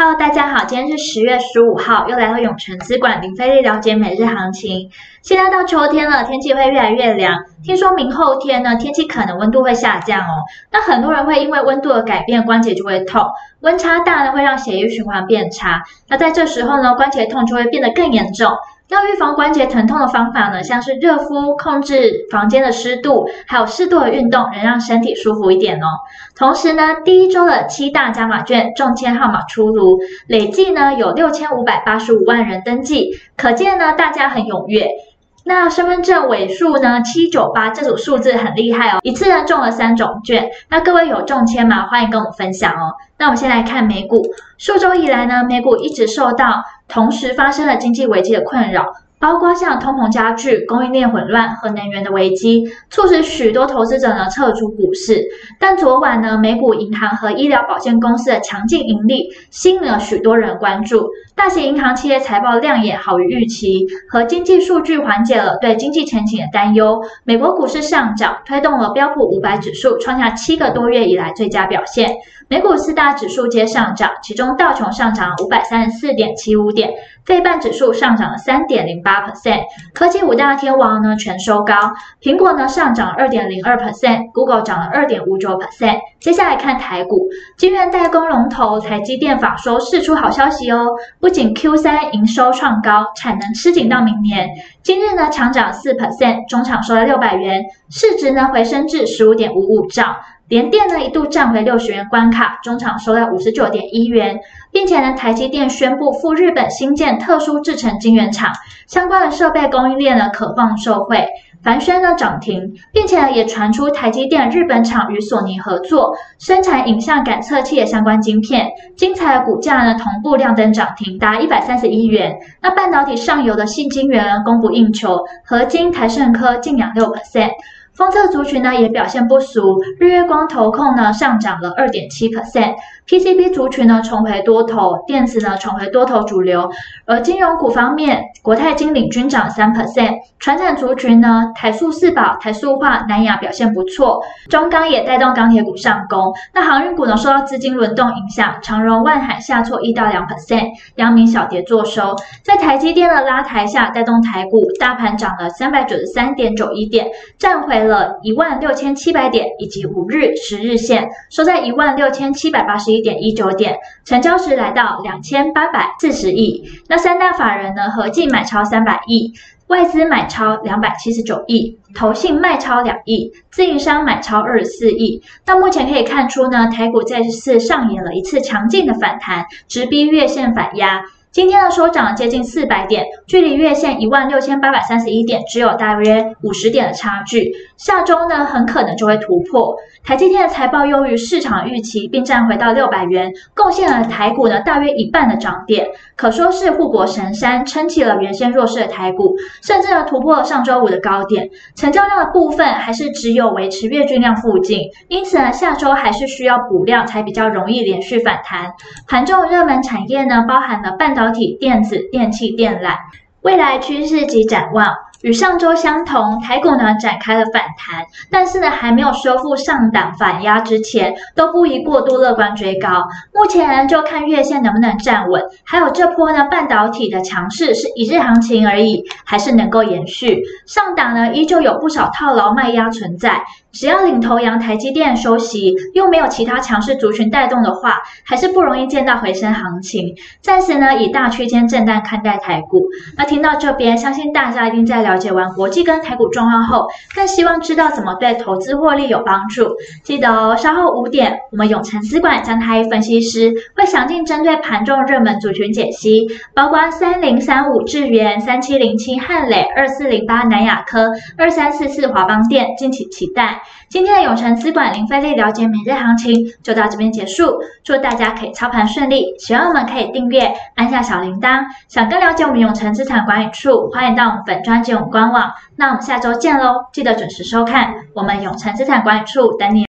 Hello，大家好，今天是十月十五号，又来到永诚资管林飞利了解每日行情。现在到秋天了，天气会越来越凉。听说明后天呢，天气可能温度会下降哦。那很多人会因为温度的改变，关节就会痛。温差大呢，会让血液循环变差。那在这时候呢，关节痛就会变得更严重。要预防关节疼痛的方法呢，像是热敷、控制房间的湿度，还有适度的运动，能让身体舒服一点哦。同时呢，第一周的七大加码券中签号码出炉，累计呢有六千五百八十五万人登记，可见呢大家很踊跃。那身份证尾数呢七九八这组数字很厉害哦，一次呢中了三种券。那各位有中签吗？欢迎跟我们分享哦。那我们先来看美股，数周以来呢，美股一直受到同时发生了经济危机的困扰。包括像通膨加剧、供应链混乱和能源的危机，促使许多投资者呢撤出股市。但昨晚呢，美股银行和医疗保健公司的强劲盈利吸引了许多人关注。大型银行企业财报亮眼，好于预期，和经济数据缓解了对经济前景的担忧。美国股市上涨，推动了标普五百指数创下七个多月以来最佳表现。美股四大指数皆上涨，其中道琼上涨五百三十四点七五点，费半指数上涨了三点零八 percent。科技五大天王呢全收高，苹果呢上涨二点零二 percent，Google 涨了二点五九 percent。接下来看台股，晶圆代工龙头台积电法说释出好消息哦，不仅 Q 三营收创高，产能吃紧到明年。今日呢强涨四 percent，中场收了六百元，市值呢回升至十五点五五兆。联电呢一度站回六十元关卡，中场收在五十九点一元，并且呢，台积电宣布赴日本新建特殊制成晶圆厂，相关的设备供应链呢可望受惠。凡轩呢涨停，并且呢也传出台积电日本厂与索尼合作生产影像感测器的相关晶片，精彩的股价呢同步亮灯涨停，达一百三十一元。那半导体上游的矽晶圆供不应求，合晶、台盛科劲扬六 percent。风测族群呢也表现不俗，日月光投控呢上涨了二点七 percent PCB 族群呢重回多头，电子呢重回多头主流。而金融股方面，国泰金领军涨三 percent，传产族群呢台塑四宝、台塑化、南亚表现不错，中钢也带动钢铁股上攻。那航运股呢受到资金轮动影响，长荣、万海下挫一到两 percent，阳明小跌作收。在台积电的拉抬下，带动台股大盘涨了三百九十三点九一点，站回了一万六千七百点，以及五日、十日线收在一万六千七百八十一一点一九点，成交值来到两千八百四十亿。那三大法人呢，合计买超三百亿，外资买超两百七十九亿，投信卖超两亿，自营商买超二十四亿。到目前可以看出呢，台股再次上演了一次强劲的反弹，直逼月线反压。今天的收涨接近四百点，距离月线一万六千八百三十一点只有大约五十点的差距。下周呢，很可能就会突破。台积电的财报优于市场预期，并站回到六百元，贡献了台股呢大约一半的涨点，可说是护国神山，撑起了原先弱势的台股，甚至呢突破了上周五的高点。成交量的部分还是只有维持月均量附近，因此呢下周还是需要补量才比较容易连续反弹。盘中热门产业呢包含了半导体、电子、电器、电缆，未来趋势及展望。与上周相同，台股呢展开了反弹，但是呢还没有修复上档反压之前，都不宜过度乐观追高。目前就看月线能不能站稳，还有这波呢半导体的强势是一日行情而已，还是能够延续？上档呢依旧有不少套牢卖压存在。只要领头羊台积电休息，又没有其他强势族群带动的话，还是不容易见到回升行情。暂时呢，以大区间震荡看待台股。那听到这边，相信大家一定在了解完国际跟台股状况后，更希望知道怎么对投资获利有帮助。记得哦，稍后五点，我们永成资管张太一分析师会详尽针对盘中热门族群解析，包括三零三五智原、三七零七汉磊、二四零八南亚科、二三四四华邦电，敬请期待。今天的永诚资管零费力了解每日行情就到这边结束，祝大家可以操盘顺利，喜欢我们可以订阅，按下小铃铛。想更了解我们永诚资产管理处，欢迎到我们本专辑我们官网。那我们下周见喽，记得准时收看我们永诚资产管理处等你。